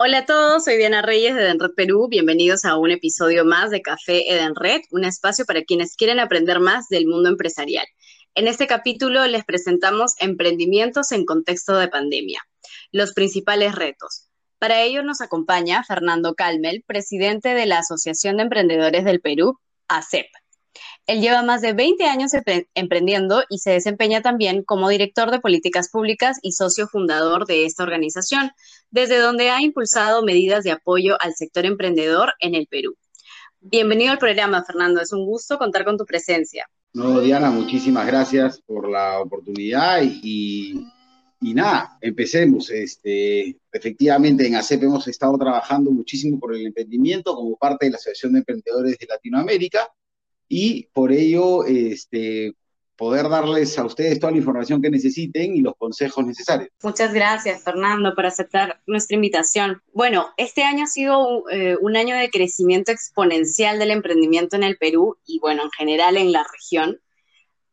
Hola a todos, soy Diana Reyes de Edenred Perú. Bienvenidos a un episodio más de Café Edenred, un espacio para quienes quieren aprender más del mundo empresarial. En este capítulo les presentamos emprendimientos en contexto de pandemia, los principales retos. Para ello nos acompaña Fernando Calmel, presidente de la Asociación de Emprendedores del Perú, ACEP. Él lleva más de 20 años emprendiendo y se desempeña también como director de políticas públicas y socio fundador de esta organización, desde donde ha impulsado medidas de apoyo al sector emprendedor en el Perú. Bienvenido al programa, Fernando. Es un gusto contar con tu presencia. No, Diana, muchísimas gracias por la oportunidad y, nada, empecemos. Este, efectivamente, en ACEP hemos estado trabajando muchísimo por el emprendimiento como parte de la Asociación de Emprendedores de Latinoamérica y por ello este, poder darles a ustedes toda la información que necesiten y los consejos necesarios. Muchas gracias, Fernando, por aceptar nuestra invitación. Bueno, este año ha sido eh, un año de crecimiento exponencial del emprendimiento en el Perú y, bueno, en general en la región,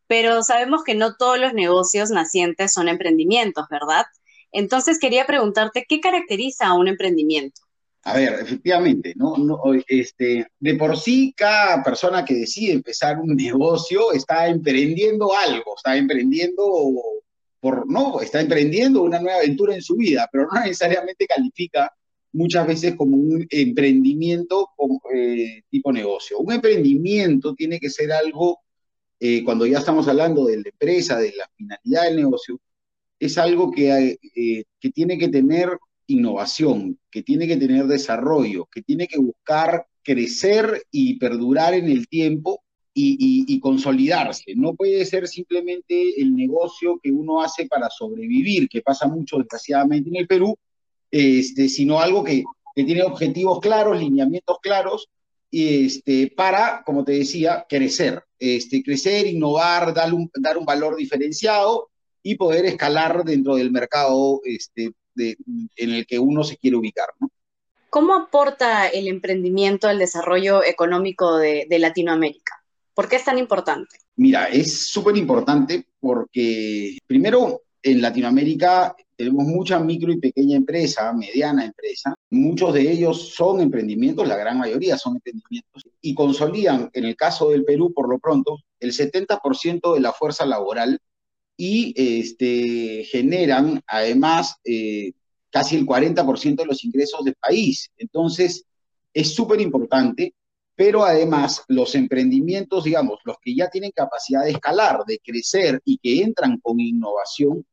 pero sabemos que no todos los negocios nacientes son emprendimientos, ¿verdad? Entonces quería preguntarte, ¿qué caracteriza a un emprendimiento? A ver, efectivamente, ¿no? no este, de por sí, cada persona que decide empezar un negocio está emprendiendo algo, está emprendiendo por, no, está emprendiendo una nueva aventura en su vida, pero no necesariamente califica muchas veces como un emprendimiento eh, tipo negocio. Un emprendimiento tiene que ser algo, eh, cuando ya estamos hablando de la empresa, de la finalidad del negocio, es algo que, eh, que tiene que tener innovación, que tiene que tener desarrollo, que tiene que buscar crecer y perdurar en el tiempo y, consolidarse. No puede ser simplemente el negocio que uno hace para sobrevivir, que pasa mucho desgraciadamente en el Perú, este, sino algo que, tiene objetivos claros, lineamientos claros, este, para, como te decía, crecer, este, crecer, innovar, dar un, dar un valor diferenciado y poder escalar dentro del mercado este, en el que uno se quiere ubicar. ¿no? ¿Cómo aporta el emprendimiento al desarrollo económico de, Latinoamérica? ¿Por qué es tan importante? Mira, es súper importante porque primero en Latinoamérica tenemos mucha micro y pequeña empresa, mediana empresa. Muchos de ellos son emprendimientos, la gran mayoría son emprendimientos, y consolidan, en el caso del Perú, por lo pronto, el 70% de la fuerza laboral y este, generan además eh, casi el 40% de los ingresos del país. Entonces, es súper importante, pero además los emprendimientos, digamos, los que ya tienen capacidad de escalar, de crecer y que entran con innovación,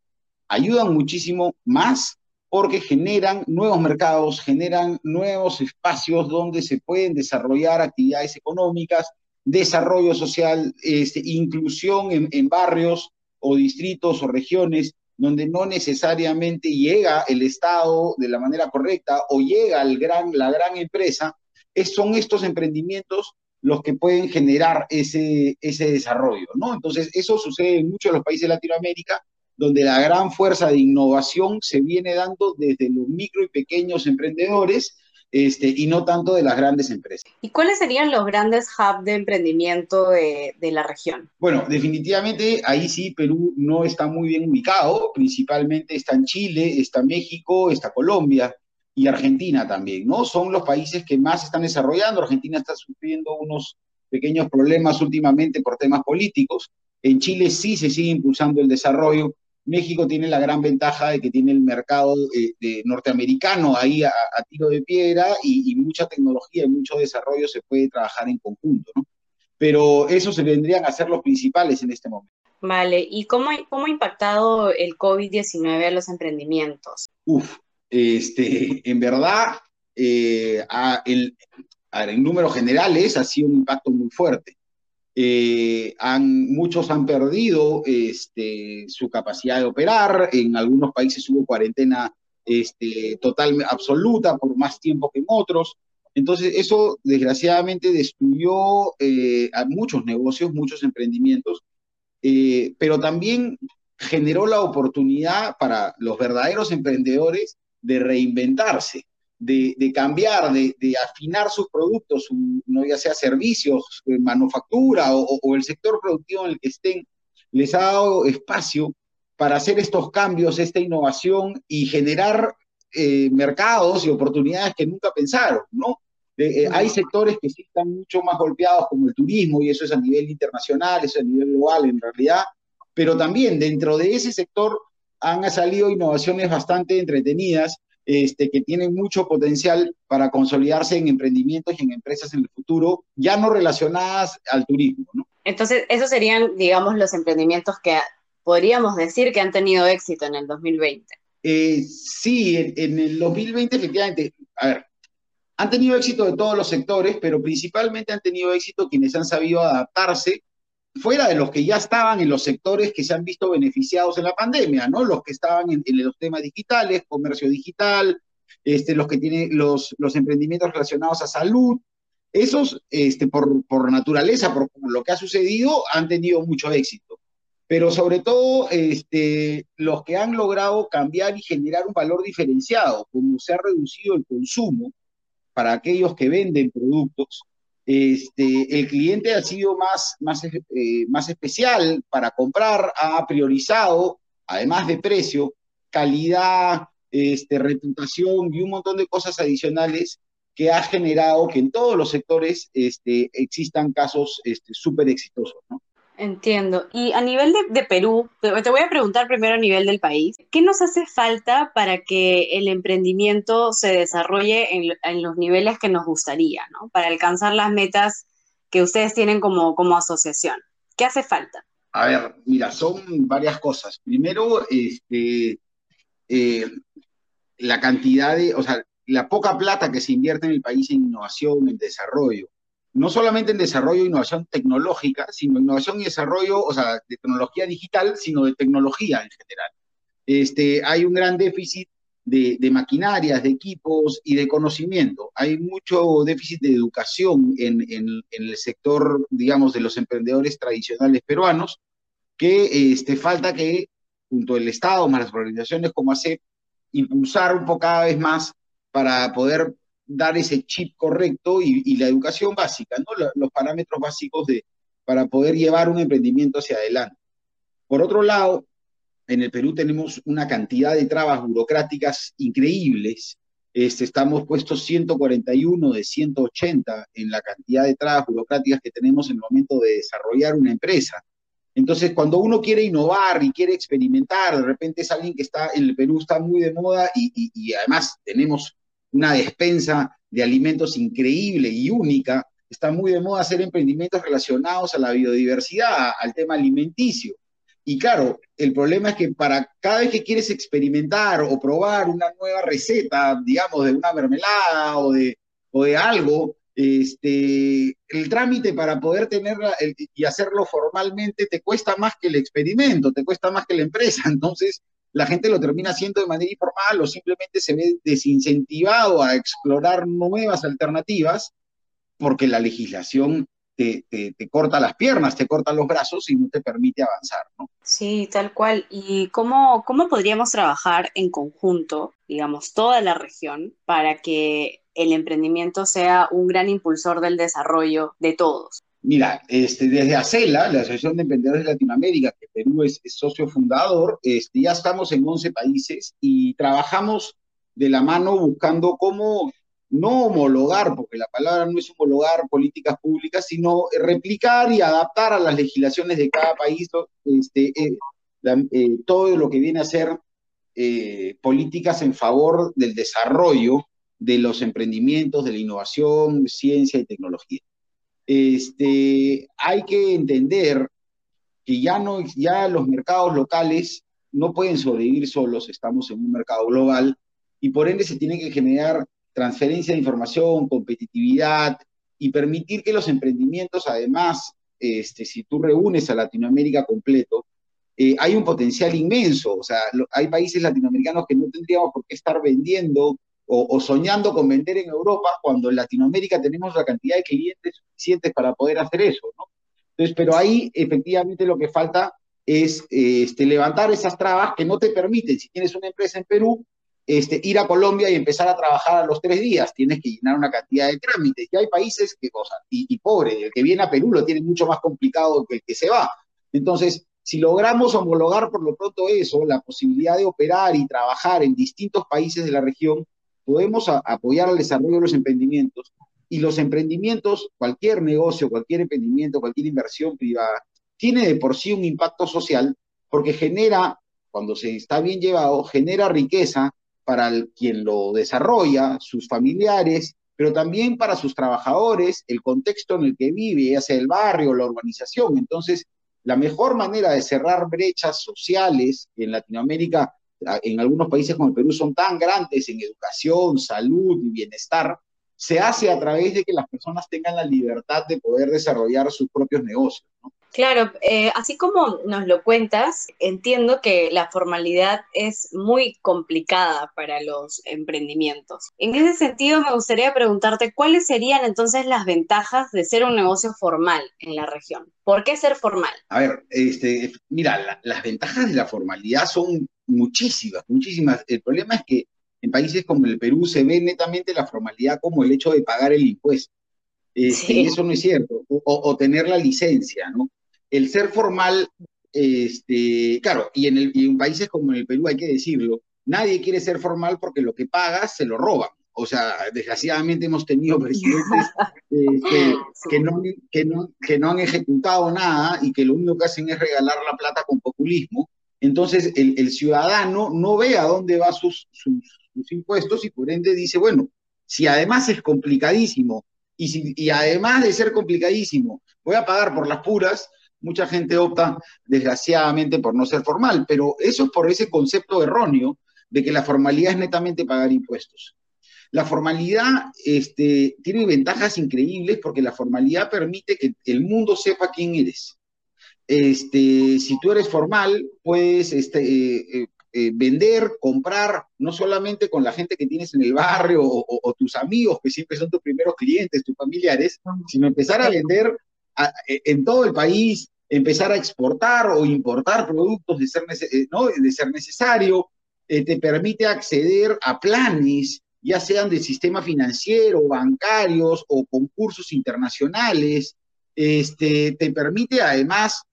ayudan muchísimo más porque generan nuevos mercados, generan nuevos espacios donde se pueden desarrollar actividades económicas, desarrollo social, este, inclusión en, en barrios, o distritos o regiones donde no necesariamente llega el Estado de la manera correcta o llega la gran empresa, es, son estos emprendimientos los que pueden generar ese, ese desarrollo, ¿no? Entonces, eso sucede en muchos de los países de Latinoamérica, donde la gran fuerza de innovación se viene dando desde los micro y pequeños emprendedores este, y no tanto de las grandes empresas. ¿Y cuáles serían los grandes hubs de emprendimiento de, la región? Bueno, definitivamente ahí sí Perú no está muy bien ubicado, principalmente está en Chile, está México, está Colombia y Argentina también, ¿no? Son los países que más están desarrollando, Argentina está sufriendo unos pequeños problemas últimamente por temas políticos, en Chile sí se sigue impulsando el desarrollo, México tiene la gran ventaja de que tiene el mercado eh, norteamericano ahí a, tiro de piedra y, mucha tecnología y mucho desarrollo se puede trabajar en conjunto, ¿no? Pero esos se vendrían a ser los principales en este momento. Vale, ¿y cómo, cómo ha impactado el COVID-19 a los emprendimientos? Uf, este, en verdad, eh, el, en números generales ha sido un impacto muy fuerte. Eh, han, muchos han perdido este, su capacidad de operar, en algunos países hubo cuarentena este, total, absoluta por más tiempo que en otros. Entonces, eso desgraciadamente destruyó eh, a muchos negocios, muchos emprendimientos, eh, pero también generó la oportunidad para los verdaderos emprendedores de reinventarse, de, cambiar, de, afinar sus productos, no ya sea servicios, eh, manufactura o, el sector productivo en el que estén, les ha dado espacio para hacer estos cambios, esta innovación y generar mercados y oportunidades que nunca pensaron, ¿no? Eh, hay sectores que sí están mucho más golpeados, como el turismo, y eso es a nivel internacional, eso es a nivel global en realidad, pero también dentro de ese sector han salido innovaciones bastante entretenidas, este, que tienen mucho potencial para consolidarse en emprendimientos y en empresas en el futuro, ya no relacionadas al turismo. ¿no? Entonces, esos serían, digamos, los emprendimientos que podríamos decir que han tenido éxito en el 2020. Eh, sí, en, en el 2020 efectivamente, a ver, han tenido éxito de todos los sectores, pero principalmente han tenido éxito quienes han sabido adaptarse fuera de los que ya estaban en los sectores que se han visto beneficiados en la pandemia, ¿no? Los que estaban en, los temas digitales, comercio digital, este, los que tienen los, los emprendimientos relacionados a salud, esos, este, por, por naturaleza, por lo que ha sucedido, han tenido mucho éxito. Pero sobre todo, este, los que han logrado cambiar y generar un valor diferenciado, como se ha reducido el consumo, para aquellos que venden productos, este, el cliente ha sido más, más, eh, más especial para comprar, ha priorizado, además de precio, calidad, este, reputación y un montón de cosas adicionales que ha generado que en todos los sectores este, existan casos súper este, exitosos. ¿no? Entiendo. Y a nivel de, Perú, te, voy a preguntar primero a nivel del país, ¿qué nos hace falta para que el emprendimiento se desarrolle en, los niveles que nos gustaría, ¿no? Para alcanzar las metas que ustedes tienen como, como asociación. ¿Qué hace falta? A ver, mira, son varias cosas. Primero, este, eh, la cantidad de, o sea, la poca plata que se invierte en el país en innovación, en desarrollo no solamente en desarrollo e innovación tecnológica, sino innovación y desarrollo, o sea, de tecnología digital, sino de tecnología en general. Este, hay un gran déficit de, maquinarias, de equipos y de conocimiento. Hay mucho déficit de educación en, el sector, digamos, de los emprendedores tradicionales peruanos, que este, falta que, junto al Estado, más las organizaciones como ACEP, impulsar un poco cada vez más para poder dar ese chip correcto y, la educación básica, ¿no? los parámetros básicos de, para poder llevar un emprendimiento hacia adelante. Por otro lado, en el Perú tenemos una cantidad de trabas burocráticas increíbles. Este, estamos puestos 141 de 180 en la cantidad de trabas burocráticas que tenemos en el momento de desarrollar una empresa. Entonces, cuando uno quiere innovar y quiere experimentar, de repente es alguien que está en el Perú, está muy de moda y, y además tenemos una despensa de alimentos increíble y única. Está muy de moda hacer emprendimientos relacionados a la biodiversidad, al tema alimenticio. Y claro, el problema es que para cada vez que quieres experimentar o probar una nueva receta, digamos, de una mermelada o de, o de algo, este, el trámite para poder tenerla y hacerlo formalmente te cuesta más que el experimento, te cuesta más que la empresa. Entonces, la gente lo termina haciendo de manera informal o simplemente se ve desincentivado a explorar nuevas alternativas porque la legislación te, corta las piernas, te corta los brazos y no te permite avanzar, ¿no? Sí, tal cual. ¿Y cómo, cómo podríamos trabajar en conjunto, digamos, toda la región, para que el emprendimiento sea un gran impulsor del desarrollo de todos? Mira, este, desde ACELA, la Asociación de Emprendedores de Latinoamérica, que Perú es, socio fundador, este, ya estamos en 11 países y trabajamos de la mano buscando cómo no homologar, porque la palabra no es homologar políticas públicas, sino replicar y adaptar a las legislaciones de cada país este, eh, eh, todo lo que viene a ser eh, políticas en favor del desarrollo de los emprendimientos, de la innovación, ciencia y tecnología este, hay que entender que ya, no, ya los mercados locales no pueden sobrevivir solos, estamos en un mercado global y por ende se tiene que generar transferencia de información, competitividad y permitir que los emprendimientos, además, este, si tú reúnes a Latinoamérica completo, eh, hay un potencial inmenso. O sea, hay países latinoamericanos que no tendríamos por qué estar vendiendo o, soñando con vender en Europa cuando en Latinoamérica tenemos la cantidad de clientes suficientes para poder hacer eso, ¿no? Entonces, pero ahí efectivamente lo que falta es este, levantar esas trabas que no te permiten, si tienes una empresa en Perú, este, ir a Colombia y empezar a trabajar a los tres días. Tienes que llenar una cantidad de trámites. Y hay países que, o y, y pobre, el que viene a Perú lo tiene mucho más complicado que el que se va. Entonces, si logramos homologar por lo pronto eso, la posibilidad de operar y trabajar en distintos países de la región, podemos apoyar al desarrollo de los emprendimientos. Y los emprendimientos, cualquier negocio, cualquier emprendimiento, cualquier inversión privada, tiene de por sí un impacto social porque genera, cuando se está bien llevado, genera riqueza para quien lo desarrolla, sus familiares, pero también para sus trabajadores, el contexto en el que vive, ya sea el barrio, la urbanización. Entonces, la mejor manera de cerrar brechas sociales en Latinoamérica, en algunos países como el Perú, son tan grandes en educación, salud y bienestar, se hace a través de que las personas tengan la libertad de poder desarrollar sus propios negocios. ¿no? Claro, eh, así como nos lo cuentas, entiendo que la formalidad es muy complicada para los emprendimientos. En ese sentido, me gustaría preguntarte cuáles serían entonces las ventajas de ser un negocio formal en la región. ¿Por qué ser formal? A ver, este, mira, las ventajas de la formalidad son muchísimas, muchísimas. El problema es que en países como el Perú se ve netamente la formalidad como el hecho de pagar el impuesto. Este, y eso no es cierto, o, o, tener la licencia, ¿no? el ser formal, este, claro, y en, el, en países como el Perú hay que decirlo, nadie quiere ser formal porque lo que pagas se lo roban. O sea, desgraciadamente hemos tenido presidentes este, que, no, que, no, que no han ejecutado nada y que lo único que hacen es regalar la plata con populismo. Entonces, el, ciudadano no ve a dónde van sus, impuestos y por ende dice, bueno, si además es complicadísimo y, si, y además de ser complicadísimo, voy a pagar por las puras, mucha gente opta, desgraciadamente, por no ser formal, pero eso es por ese concepto erróneo de que la formalidad es netamente pagar impuestos. La formalidad este, tiene ventajas increíbles porque la formalidad permite que el mundo sepa quién eres. Este, si tú eres formal, puedes este, eh, eh, eh vender, comprar, no solamente con la gente que tienes en el barrio o, o, o, tus amigos, que siempre son tus primeros clientes, tus familiares, sino empezar a vender a, en todo el país, empezar a exportar o importar productos de ser, ¿no? de ser necesario, eh, te permite acceder a planes, ya sean del sistema financiero, bancarios o concursos internacionales, este, te permite además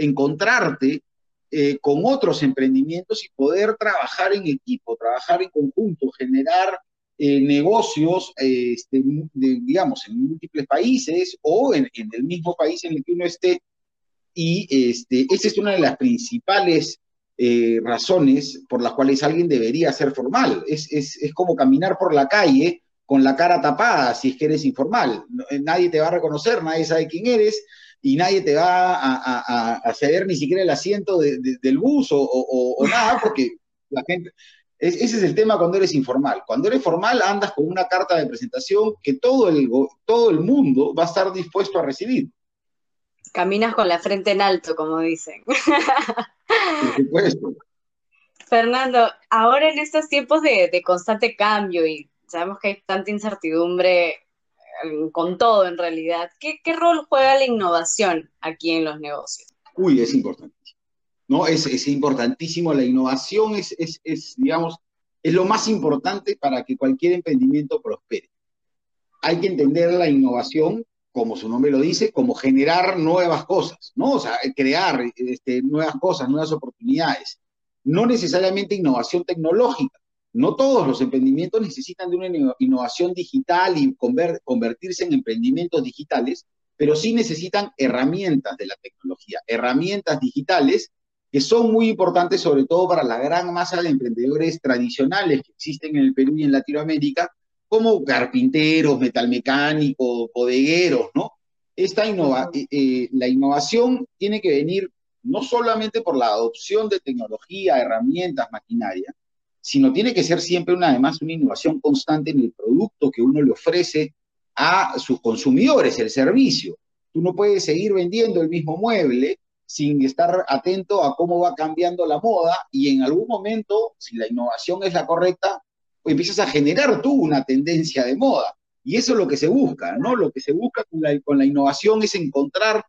encontrarte eh, con otros emprendimientos y poder trabajar en equipo, trabajar en conjunto, generar eh, negocios, este, digamos, en múltiples países o en, el mismo país en el que uno esté y este, esa es una de las principales eh, razones por las cuales alguien debería ser formal. Es, es, es, como caminar por la calle con la cara tapada si es que eres informal. Nadie te va a reconocer, nadie sabe quién eres y nadie te va a, a, a ceder ni siquiera el asiento de, de, del bus o, o, o, nada, porque la gente... Es, ese es el tema cuando eres informal. Cuando eres formal andas con una carta de presentación que todo el, todo el mundo va a estar dispuesto a recibir. Caminas con la frente en alto, como dicen. Por supuesto. Fernando, ahora en estos tiempos de, de, constante cambio y sabemos que hay tanta incertidumbre con todo en realidad, ¿qué, ¿qué, rol juega la innovación aquí en los negocios? Uy, es importante. ¿no? Es, importantísimo, la innovación es, es, digamos, es lo más importante para que cualquier emprendimiento prospere. Hay que entender la innovación como su nombre lo dice, como generar nuevas cosas, ¿no? Crear este, nuevas cosas, nuevas oportunidades. No necesariamente innovación tecnológica. No todos los emprendimientos necesitan de una innovación digital y convertirse en emprendimientos digitales, pero sí necesitan herramientas de la tecnología, herramientas digitales que son muy importantes sobre todo para la gran masa de emprendedores tradicionales que existen en el Perú y en Latinoamérica, como carpinteros, metalmecánicos, bodegueros, ¿no? Esta innova eh, eh, la innovación tiene que venir no solamente por la adopción de tecnología, herramientas, maquinaria, sino tiene que ser siempre una, además una innovación constante en el producto que uno le ofrece a sus consumidores, el servicio. Tú no puedes seguir vendiendo el mismo mueble sin estar atento a cómo va cambiando la moda y en algún momento, si la innovación es la correcta, pues empiezas a generar tú una tendencia de moda. Y eso es lo que se busca, ¿no? Lo que se busca con la, con la innovación es encontrar,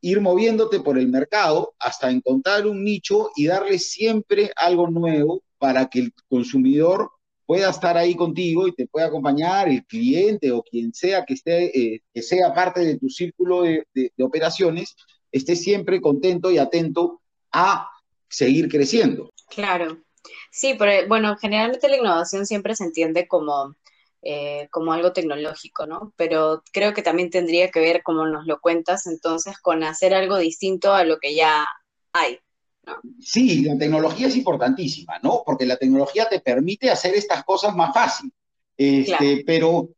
ir moviéndote por el mercado hasta encontrar un nicho y darle siempre algo nuevo para que el consumidor pueda estar ahí contigo y te pueda acompañar, el cliente o quien sea que, esté, eh, que sea parte de tu círculo de, operaciones, esté siempre contento y atento a seguir creciendo. Claro. Sí, pero bueno, generalmente la innovación siempre se entiende como, eh, como algo tecnológico, ¿no? Pero creo que también tendría que ver, como nos lo cuentas, entonces, con hacer algo distinto a lo que ya hay. Sí, la tecnología es importantísima, ¿no? Porque la tecnología te permite hacer estas cosas más fácil. Este, claro. pero,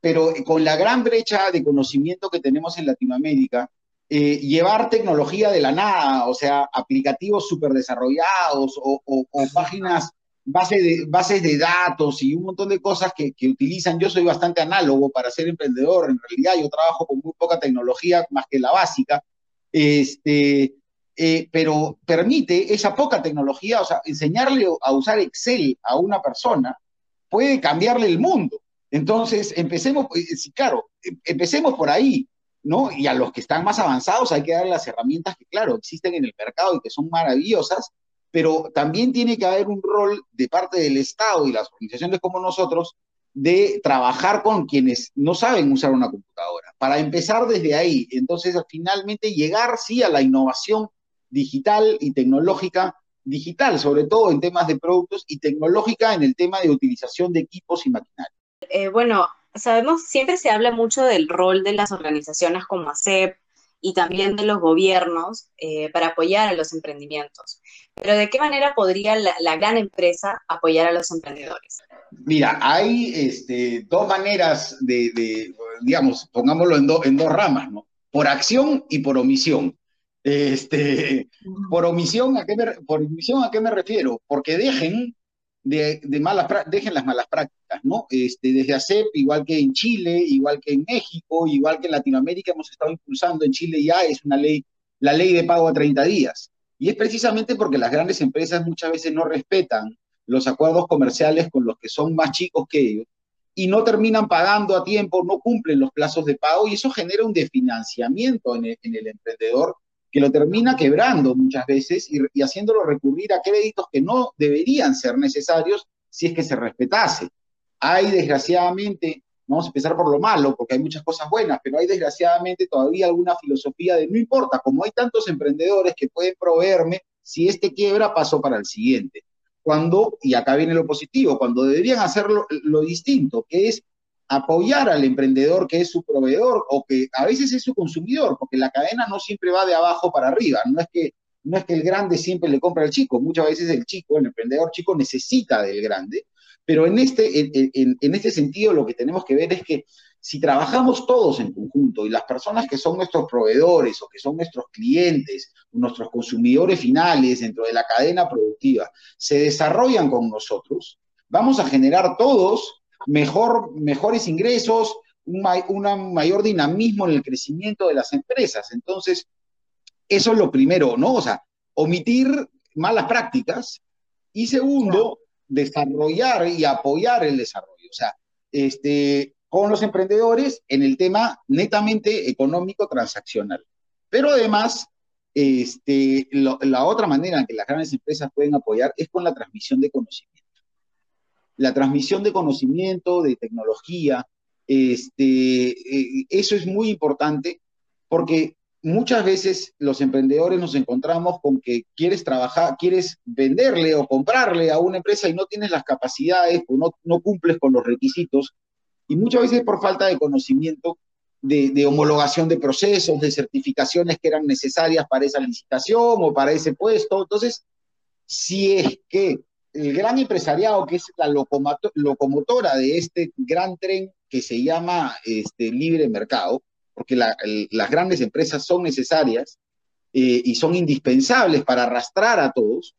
pero con la gran brecha de conocimiento que tenemos en Latinoamérica, eh, llevar tecnología de la nada, o sea, aplicativos súper desarrollados o, o, o, páginas, base de, bases de datos y un montón de cosas que, que, utilizan. Yo soy bastante análogo para ser emprendedor, en realidad yo trabajo con muy poca tecnología, más que la básica, este, eh, pero permite esa poca tecnología, o sea, enseñarle a usar Excel a una persona puede cambiarle el mundo. Entonces, empecemos, sí, claro, empecemos por ahí. ¿no? Y a los que están más avanzados hay que dar las herramientas que, claro, existen en el mercado y que son maravillosas, pero también tiene que haber un rol de parte del Estado y las organizaciones como nosotros de trabajar con quienes no saben usar una computadora, para empezar desde ahí. Entonces, finalmente llegar, sí, a la innovación digital y tecnológica, digital, sobre todo en temas de productos, y tecnológica en el tema de utilización de equipos y maquinaria. Eh, bueno, sabemos, siempre se habla mucho del rol de las organizaciones como ACEP y también de los gobiernos eh, para apoyar a los emprendimientos. Pero ¿de qué manera podría la, la gran empresa apoyar a los emprendedores? Mira, hay este, dos maneras de, de, digamos, pongámoslo en, do, en dos ramas, ¿no? Por acción y por omisión. Este, por omisión, ¿a qué me, por omisión, ¿a qué me refiero? Porque dejen de, de, malas, dejen las malas prácticas, ¿no? Este, desde ACEP, igual que en Chile, igual que en México, igual que en Latinoamérica, hemos estado impulsando, en Chile ya es una ley, la ley de pago a 30 días. Y es precisamente porque las grandes empresas muchas veces no respetan los acuerdos comerciales con los que son más chicos que ellos y no terminan pagando a tiempo, no cumplen los plazos de pago y eso genera un desfinanciamiento en el, en el emprendedor que lo termina quebrando muchas veces y, haciéndolo recurrir a créditos que no deberían ser necesarios si es que se respetase. Hay desgraciadamente, vamos a empezar por lo malo, porque hay muchas cosas buenas, pero hay desgraciadamente todavía alguna filosofía de no importa, como hay tantos emprendedores que pueden proveerme, si este quiebra, paso para el siguiente. Cuando, y acá viene lo positivo, cuando deberían hacerlo lo distinto, que es apoyar al emprendedor que es su proveedor o que a veces es su consumidor, porque la cadena no siempre va de abajo para arriba, no es que, no es que el grande siempre le compra al chico, muchas veces el chico, el emprendedor chico necesita del grande, pero en este, en, en, en este sentido lo que tenemos que ver es que si trabajamos todos en conjunto y las personas que son nuestros proveedores o que son nuestros clientes, nuestros consumidores finales dentro de la cadena productiva, se desarrollan con nosotros, vamos a generar todos mejor, mejores ingresos, un, un mayor dinamismo en el crecimiento de las empresas. Entonces, eso es lo primero, ¿no? O sea, omitir malas prácticas y segundo, desarrollar y apoyar el desarrollo. O sea, este, con los emprendedores en el tema netamente económico transaccional. Pero además, este, lo, la otra manera en que las grandes empresas pueden apoyar es con la transmisión de conocimiento la transmisión de conocimiento, de tecnología, este, eh, eso es muy importante porque muchas veces los emprendedores nos encontramos con que quieres trabajar, quieres venderle o comprarle a una empresa y no tienes las capacidades o no, no cumples con los requisitos y muchas veces por falta de conocimiento de, de, homologación de procesos, de certificaciones que eran necesarias para esa licitación o para ese puesto. Entonces, si es que el gran empresariado, que es la locomotora de este gran tren que se llama este, libre mercado, porque las grandes empresas son necesarias eh, y son indispensables para arrastrar a todos,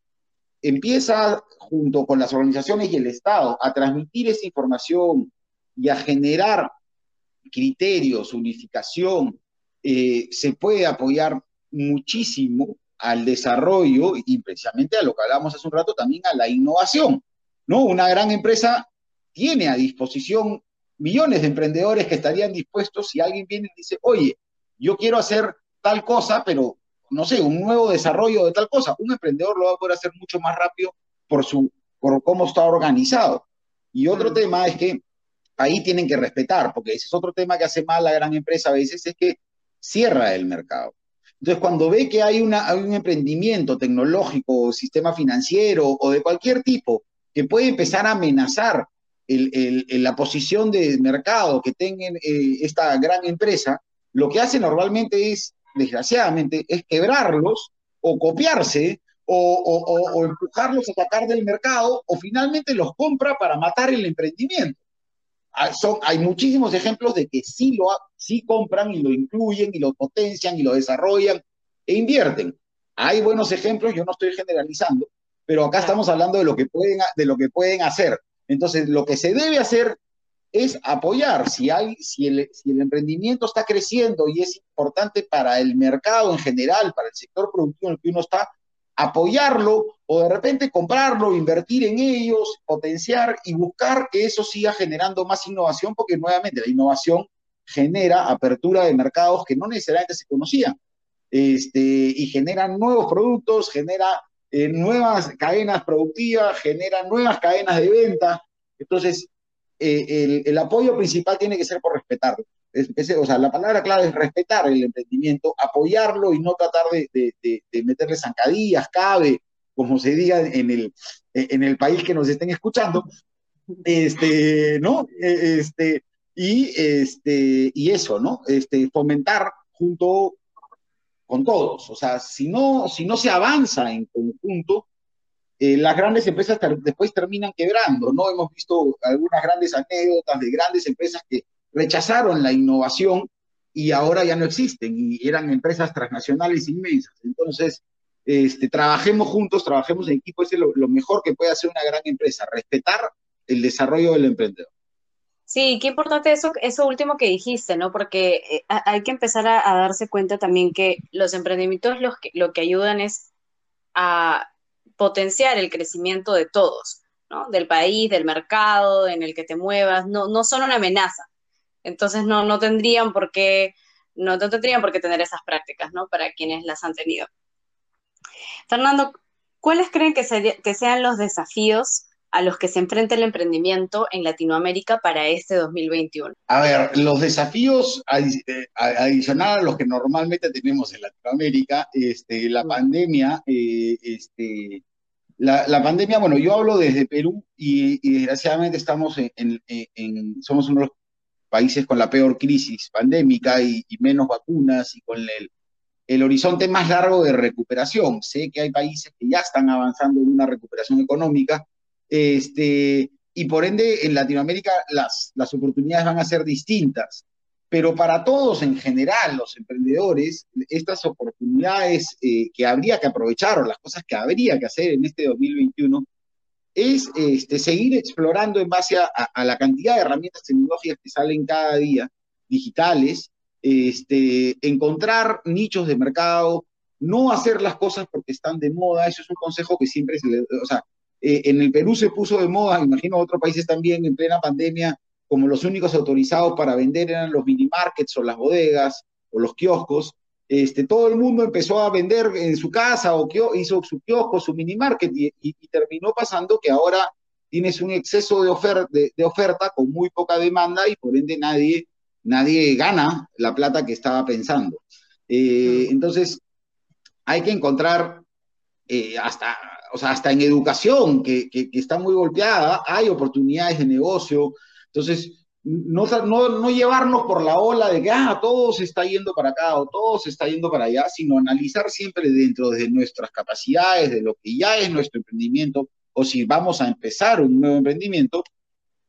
empieza junto con las organizaciones y el Estado a transmitir esa información y a generar criterios, unificación, eh, se puede apoyar muchísimo al desarrollo y precisamente a lo que hablábamos hace un rato también a la innovación, ¿no? Una gran empresa tiene a disposición millones de emprendedores que estarían dispuestos si alguien viene y dice, oye, yo quiero hacer tal cosa, pero no sé, un nuevo desarrollo de tal cosa. Un emprendedor lo va a poder hacer mucho más rápido por, su, por cómo está organizado. Y otro tema es que ahí tienen que respetar, porque ese es otro tema que hace mal la gran empresa a veces, es que cierra el mercado. Entonces, cuando ve que hay, una, un emprendimiento tecnológico, sistema financiero o de cualquier tipo que puede empezar a amenazar la posición de mercado que tenga eh, esta gran empresa, lo que hace normalmente es, desgraciadamente, es quebrarlos o copiarse o, empujarlos a sacar del mercado o finalmente los compra para matar el emprendimiento. Ah, son, hay muchísimos ejemplos de que sí, lo, sí compran y lo incluyen y lo potencian y lo desarrollan e invierten. Hay buenos ejemplos, yo no estoy generalizando, pero acá estamos hablando de lo que pueden, de lo que pueden hacer. Entonces, lo que se debe hacer es apoyar. Si, hay, si, el, si el emprendimiento está creciendo y es importante para el mercado en general, para el sector productivo en el que uno está, apoyarlo o de repente comprarlo, invertir en ellos, potenciar y buscar que eso siga generando más innovación, porque nuevamente la innovación genera apertura de mercados que no necesariamente se conocían. Este, y genera nuevos productos, genera eh, nuevas cadenas productivas, genera nuevas cadenas de venta. Entonces, eh, el, apoyo principal tiene que ser por respetarlo. O sea, la palabra clave es respetar el emprendimiento, apoyarlo y no tratar de, de, meterle zancadillas, cabe, como se diga en el, en el país que nos estén escuchando, este, ¿no? E, este, y, este, y eso, ¿no? Este, fomentar junto con todos. O sea, si no, si no se avanza en conjunto, eh, las grandes empresas después terminan quebrando, ¿no? Hemos visto algunas grandes anécdotas de grandes empresas que rechazaron la innovación y ahora ya no existen y eran empresas transnacionales inmensas. Entonces, este, trabajemos juntos, trabajemos en equipo, es lo, mejor que puede hacer una gran empresa, respetar el desarrollo del emprendedor. Sí, qué importante eso, eso último que dijiste, ¿no? Porque eh, hay que empezar a, darse cuenta también que los emprendimientos los que, lo que ayudan es a potenciar el crecimiento de todos, ¿no? Del país, del mercado en el que te muevas, no, no son una amenaza. Entonces no, no tendrían por qué, no, tendrían por qué tener esas prácticas, ¿no? Para quienes las han tenido. Fernando, ¿cuáles creen que, que sean los desafíos a los que se enfrenta el emprendimiento en Latinoamérica para este 2021? A ver, los desafíos eh, adicionales a los que normalmente tenemos en Latinoamérica, este, la pandemia, eh, este, la, pandemia, bueno, yo hablo desde Perú y, desgraciadamente estamos en, somos uno de los países con la peor crisis pandémica y, menos vacunas y con el, el, horizonte más largo de recuperación. Sé que hay países que ya están avanzando en una recuperación económica este, y por ende en Latinoamérica las, las oportunidades van a ser distintas. Pero para todos en general, los emprendedores, estas oportunidades eh, que habría que aprovechar o las cosas que habría que hacer en este 2021 es este, seguir explorando en base a, la cantidad de herramientas tecnológicas que salen cada día, digitales, este, encontrar nichos de mercado, no hacer las cosas porque están de moda, eso es un consejo que siempre se le, o sea, eh, en el Perú se puso de moda, imagino otros países también en plena pandemia, como los únicos autorizados para vender eran los mini markets o las bodegas o los kioscos, este, todo el mundo empezó a vender en su casa o hizo su kiosco, su mini market y, terminó pasando que ahora tienes un exceso de, de, oferta con muy poca demanda y por ende nadie, nadie gana la plata que estaba pensando. Eh, entonces, hay que encontrar eh, hasta, o sea, hasta en educación, que, que, que, está muy golpeada, hay oportunidades de negocio, entonces, no, no, llevarnos por la ola de que, ah, todo se está yendo para acá o todo se está yendo para allá, sino analizar siempre dentro de nuestras capacidades, de lo que ya es nuestro emprendimiento, o si vamos a empezar un nuevo emprendimiento,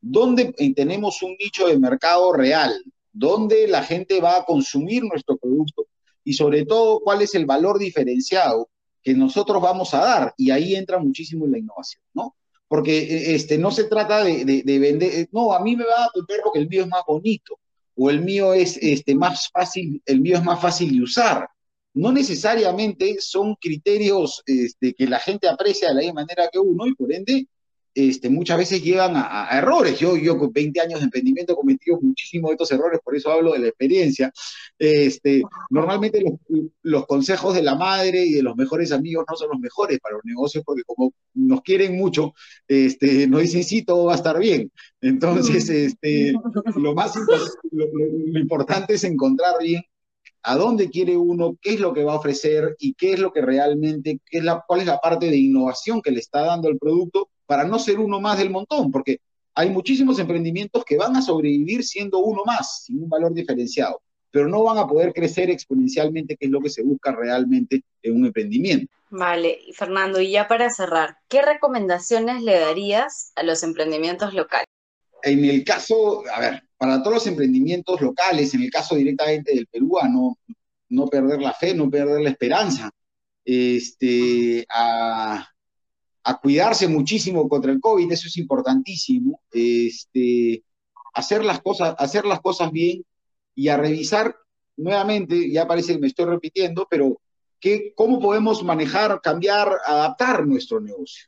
dónde tenemos un nicho de mercado real, dónde la gente va a consumir nuestro producto y sobre todo cuál es el valor diferenciado que nosotros vamos a dar. Y ahí entra muchísimo la innovación, ¿no? Porque e, este, no se trata de, vender, eh, no, a mí me va a vender porque el mío es más bonito, o el mío es este, más fácil, el mío es más fácil de usar. no necesariamente son criterios este, que la gente aprecia de la misma manera que uno y por ende este, muchas veces llegan a, errores. Yo, yo con 20 años de emprendimiento he cometido muchísimos de estos errores, por eso hablo de la experiencia. Este, normalmente los, consejos de la madre y de los mejores amigos no son los mejores para los negocios porque como nos quieren mucho, este, nos dicen sí, todo va a estar bien. Entonces, este, lo más lo importante es encontrar bien a dónde quiere uno, qué es lo que va a ofrecer y qué es lo que realmente, qué es la, cuál es la parte de innovación que le está dando el producto para no ser uno más del montón, porque hay muchísimos emprendimientos que van a sobrevivir siendo uno más, sin un valor diferenciado, pero no van a poder crecer exponencialmente, que es lo que se busca realmente en un emprendimiento. Vale, Fernando, y ya para cerrar, ¿qué recomendaciones le darías a los emprendimientos locales? En el caso, a ver, para todos los emprendimientos locales, en el caso directamente del Perú, a no, no perder la fe, no perder la esperanza, este, a, cuidarse muchísimo contra el COVID, eso es importantísimo, este, hacer, las cosas, hacer las cosas bien y a revisar nuevamente, ya parece que me estoy repitiendo, pero que, cómo podemos manejar, cambiar, adaptar nuestro negocio.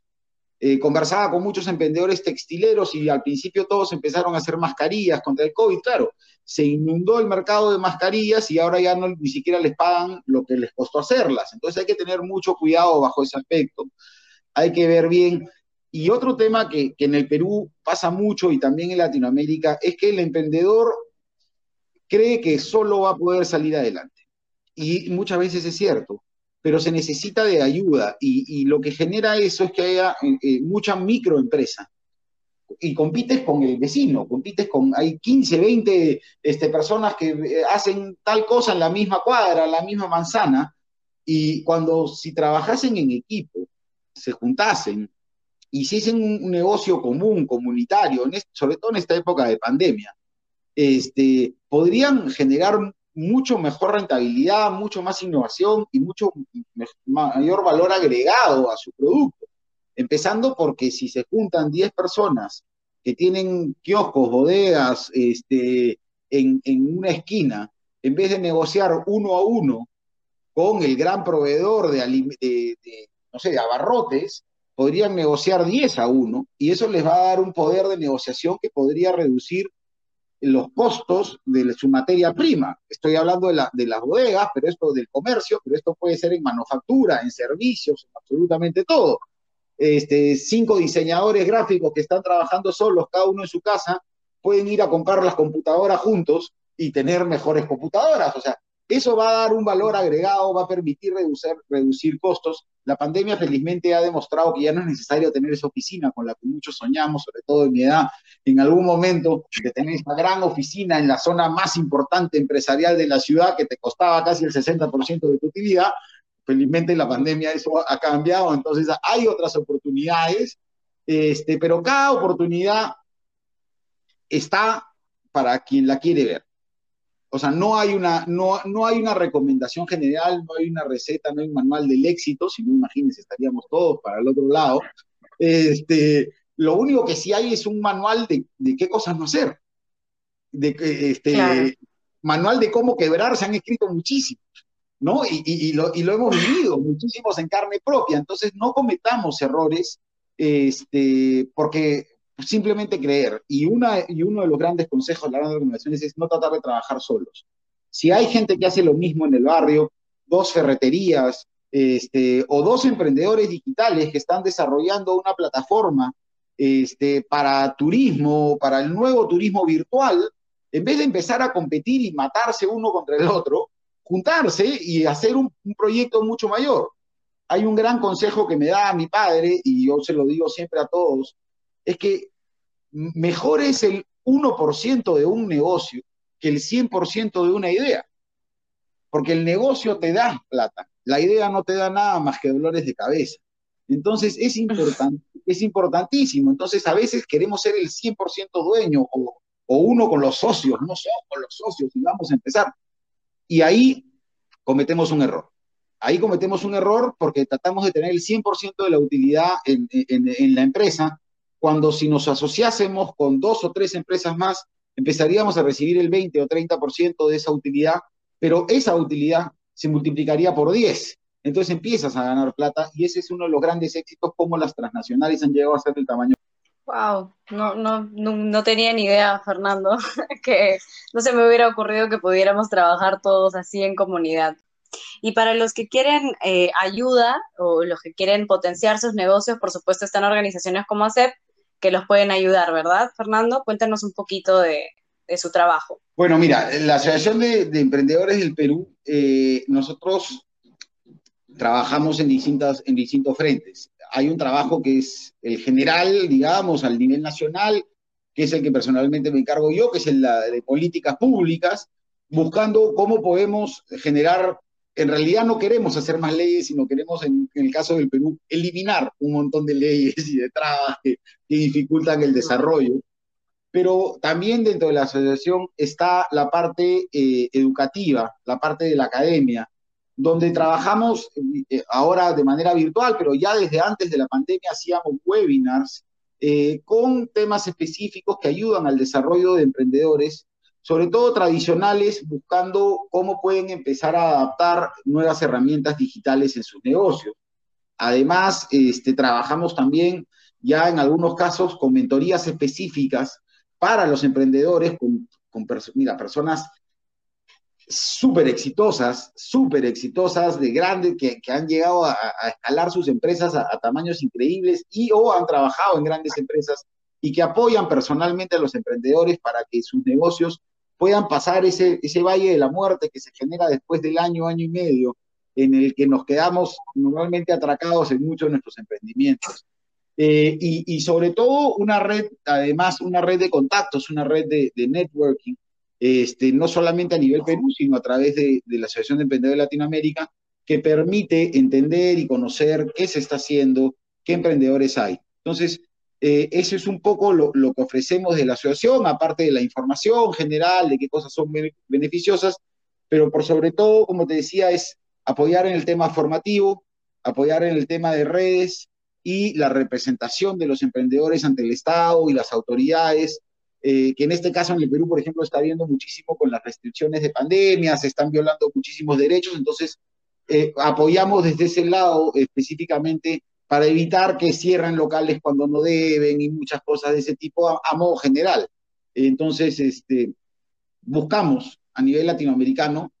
Eh, conversaba con muchos emprendedores textileros y al principio todos empezaron a hacer mascarillas contra el COVID, claro, se inundó el mercado de mascarillas y ahora ya no, ni siquiera les pagan lo que les costó hacerlas. Entonces hay que tener mucho cuidado bajo ese aspecto, hay que ver bien. Y otro tema que, en el Perú pasa mucho y también en Latinoamérica es que el emprendedor cree que solo va a poder salir adelante. Y muchas veces es cierto pero se necesita de ayuda y, lo que genera eso es que haya eh, eh, mucha microempresa. Y compites con el vecino, compites con, hay 15, 20 este, personas que eh, hacen tal cosa en la misma cuadra, en la misma manzana, y cuando si trabajasen en equipo, se juntasen, hiciesen un, un negocio común, comunitario, sobre todo en esta época de pandemia, este, podrían generar mucho mejor rentabilidad, mucho más innovación y mucho mayor valor agregado a su producto. Empezando porque si se juntan 10 personas que tienen kioscos, bodegas, este, en, una esquina, en vez de negociar uno a uno con el gran proveedor de, de, de no sé, de abarrotes, podrían negociar 10 a 1 y eso les va a dar un poder de negociación que podría reducir los costos de su materia prima. Estoy hablando de, de las bodegas, pero esto del comercio, pero esto puede ser en manufactura, en servicios, absolutamente todo. Este, cinco diseñadores gráficos que están trabajando solos, cada uno en su casa, pueden ir a comprar las computadoras juntos y tener mejores computadoras. O sea, eso va a dar un valor agregado, va a permitir reducir, costos. La pandemia felizmente ha demostrado que ya no es necesario tener esa oficina con la que muchos soñamos, sobre todo en mi edad, en algún momento, de tener esa gran oficina en la zona más importante empresarial de la ciudad que te costaba casi el 60% de tu utilidad. Felizmente la pandemia eso ha cambiado, entonces hay otras oportunidades, este, pero cada oportunidad está para quien la quiere ver. O sea, no hay, una, no, no hay una recomendación general, no hay una receta, no hay un manual del éxito, si no imagínense, estaríamos todos para el otro lado. Este, lo único que sí hay es un manual de, de qué cosas no hacer. De, este, Manual de cómo quebrar, se han escrito muchísimos, ¿no? Y, y, lo, y, lo, hemos vivido, muchísimos en carne propia. Entonces, no cometamos errores, este, porque simplemente creer. Y, una, y uno de los grandes consejos de las grandes organizaciones es no tratar de trabajar solos. Si hay gente que hace lo mismo en el barrio, dos ferreterías este, o dos emprendedores digitales que están desarrollando una plataforma este, para turismo, para el nuevo turismo virtual, en vez de empezar a competir y matarse uno contra el otro, juntarse y hacer un, un proyecto mucho mayor. Hay un gran consejo que me da mi padre, y yo se lo digo siempre a todos, es que mejor es el 1% de un negocio que el 100% de una idea. Porque el negocio te da plata, la idea no te da nada más que dolores de cabeza. Entonces es, es importantísimo. Entonces a veces queremos ser el 100% dueño o, o uno con los socios, no somos con los socios y vamos a empezar. Y ahí cometemos un error. Ahí cometemos un error porque tratamos de tener el 100% de la utilidad en, en, en la empresa cuando si nos asociásemos con dos o tres empresas más, empezaríamos a recibir el 20 o 30% de esa utilidad, pero esa utilidad se multiplicaría por 10. Entonces empiezas a ganar plata y ese es uno de los grandes éxitos como las transnacionales han llegado a ser del tamaño. Wow, no, no, no, tenía ni idea, Fernando, que no se me hubiera ocurrido que pudiéramos trabajar todos así en comunidad. Y para los que quieren eh, ayuda o los que quieren potenciar sus negocios, por supuesto están organizaciones como ACEP que los pueden ayudar, ¿verdad, Fernando? Cuéntanos un poquito de, su trabajo. Bueno, mira, la Asociación de, Emprendedores del Perú, eh, nosotros trabajamos en, distintas, en distintos frentes. Hay un trabajo que es el general, digamos, al nivel nacional, que es el que personalmente me encargo yo, que es el de políticas públicas, buscando cómo podemos generar en realidad no queremos hacer más leyes, sino queremos, en, el caso del Perú, eliminar un montón de leyes y de trabas que, dificultan el desarrollo. Pero también dentro de la asociación está la parte eh, educativa, la parte de la academia, donde trabajamos eh, ahora de manera virtual, pero ya desde antes de la pandemia hacíamos webinars eh, con temas específicos que ayudan al desarrollo de emprendedores sobre todo tradicionales, buscando cómo pueden empezar a adaptar nuevas herramientas digitales en sus negocios. Además, este, trabajamos también ya en algunos casos con mentorías específicas para los emprendedores, con, mira, personas súper exitosas, súper exitosas, de grandes, que, han llegado a, escalar sus empresas a, a, tamaños increíbles y o han trabajado en grandes empresas y que apoyan personalmente a los emprendedores para que sus negocios puedan pasar ese, ese valle de la muerte que se genera después del año, año y medio, en el que nos quedamos normalmente atracados en muchos de nuestros emprendimientos. Eh, y, sobre todo una red, además una red de contactos, una red de, networking, este, no solamente a nivel Perú, sino a través de, de la Asociación de Emprendedores de Latinoamérica, que permite entender y conocer qué se está haciendo, qué emprendedores hay. Entonces, eh, eso es un poco lo, que ofrecemos de la asociación, aparte de la información general de qué cosas son beneficiosas, pero por sobre todo, como te decía, es apoyar en el tema formativo, apoyar en el tema de redes y la representación de los emprendedores ante el Estado y las autoridades, eh, que en este caso en el Perú, por ejemplo, está viendo muchísimo con las restricciones de pandemia, se están violando muchísimos derechos, entonces eh, apoyamos desde ese lado específicamente para evitar que cierren locales cuando no deben y muchas cosas de ese tipo a, modo general. Entonces, este, buscamos a nivel latinoamericano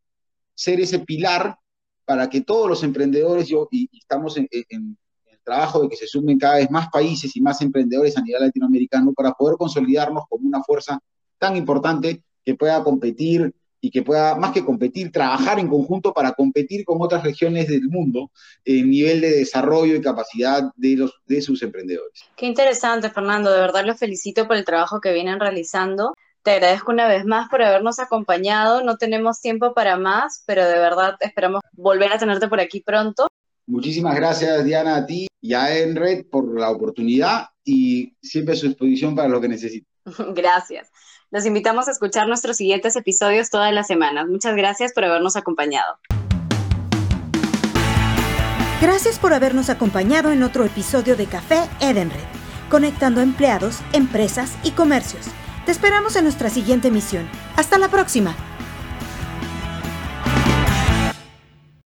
ser ese pilar para que todos los emprendedores, yo, y, estamos en, el trabajo de que se sumen cada vez más países y más emprendedores a nivel latinoamericano para poder consolidarnos como una fuerza tan importante que pueda competir y que pueda, más que competir, trabajar en conjunto para competir con otras regiones del mundo en nivel de desarrollo y capacidad de, los, de sus emprendedores. Qué interesante, Fernando. De verdad los felicito por el trabajo que vienen realizando. Te agradezco una vez más por habernos acompañado. No tenemos tiempo para más, pero de verdad esperamos volver a tenerte por aquí pronto. Muchísimas gracias, Diana, a ti y a Enred por la oportunidad y siempre a su disposición para lo que necesiten. Gracias. Los invitamos a escuchar nuestros siguientes episodios todas las semanas. Muchas gracias por habernos acompañado. Gracias por habernos acompañado en otro episodio de Café Edenred, conectando empleados, empresas y comercios. Te esperamos en nuestra siguiente emisión. Hasta la próxima.